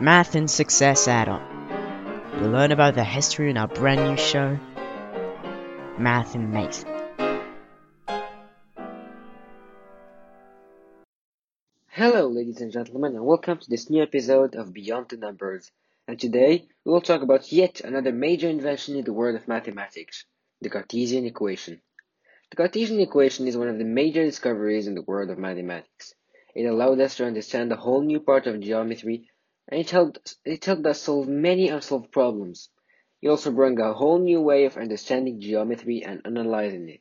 Math and Success Add-on. You'll learn about the history in our brand new show, Math and Mate. Hello, ladies and gentlemen, and welcome to this new episode of Beyond the Numbers. And today we will talk about yet another major invention in the world of mathematics the Cartesian equation. The Cartesian equation is one of the major discoveries in the world of mathematics. It allowed us to understand a whole new part of geometry it helped, it helped us solve many unsolved problems. It also brought a whole new way of understanding geometry and analyzing it.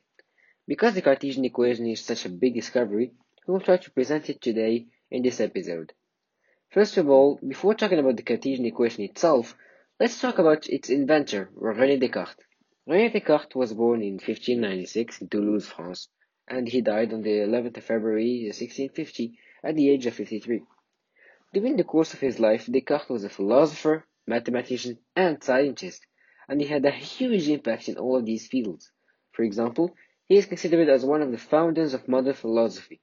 Because the Cartesian equation is such a big discovery, we will try to present it today in this episode. First of all, before talking about the Cartesian equation itself, let's talk about its inventor, René Descartes. René Descartes was born in 1596 in Toulouse, France, and he died on the 11th of February 1650 at the age of 53. During the course of his life, Descartes was a philosopher, mathematician, and scientist, and he had a huge impact in all of these fields. For example, he is considered as one of the founders of modern philosophy.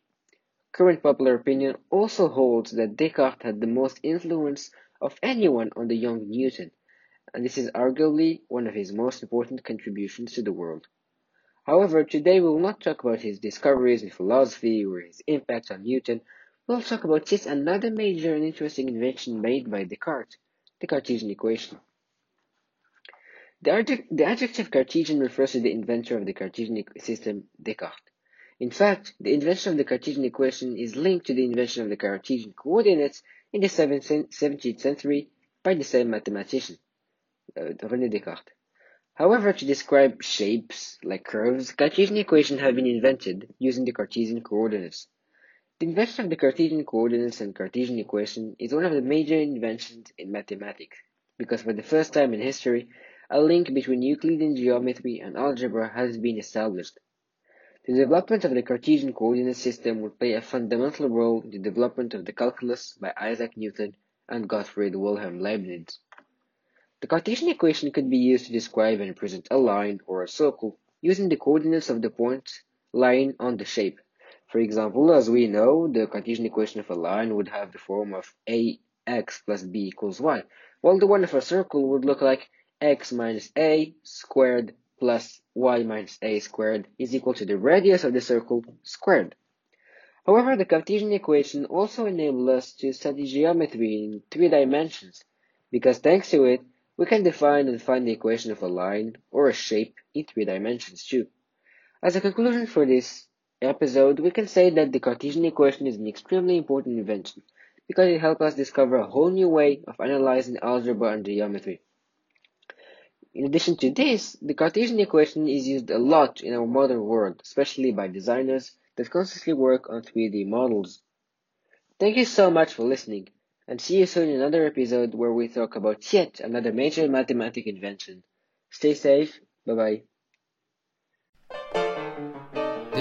Current popular opinion also holds that Descartes had the most influence of anyone on the young Newton, and this is arguably one of his most important contributions to the world. However, today we will not talk about his discoveries in philosophy or his impact on Newton, We'll talk about yet another major and interesting invention made by Descartes, the Cartesian equation. The, adjective, the adjective Cartesian refers to the inventor of the Cartesian system, Descartes. In fact, the invention of the Cartesian equation is linked to the invention of the Cartesian coordinates in the 17th century by the same mathematician, uh, René Descartes. However, to describe shapes, like curves, Cartesian equations have been invented using the Cartesian coordinates. The invention of the Cartesian coordinates and Cartesian equation is one of the major inventions in mathematics, because for the first time in history, a link between Euclidean geometry and algebra has been established. The development of the Cartesian coordinate system would play a fundamental role in the development of the calculus by Isaac Newton and Gottfried Wilhelm Leibniz. The Cartesian equation could be used to describe and represent a line or a circle using the coordinates of the point lying on the shape. For example, as we know, the Cartesian equation of a line would have the form of ax plus b equals y, while the one of a circle would look like x minus a squared plus y minus a squared is equal to the radius of the circle squared. However, the Cartesian equation also enables us to study geometry in three dimensions, because thanks to it, we can define and find the equation of a line or a shape in three dimensions too. As a conclusion for this episode, we can say that the Cartesian equation is an extremely important invention because it helped us discover a whole new way of analyzing algebra and geometry. In addition to this, the Cartesian equation is used a lot in our modern world, especially by designers that constantly work on 3D models. Thank you so much for listening, and see you soon in another episode where we talk about yet another major mathematical invention. Stay safe, bye bye.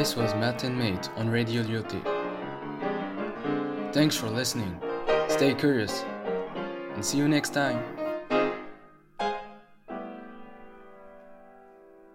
This was Math and Mate on Radio Lyoté. Thanks for listening. Stay curious and see you next time.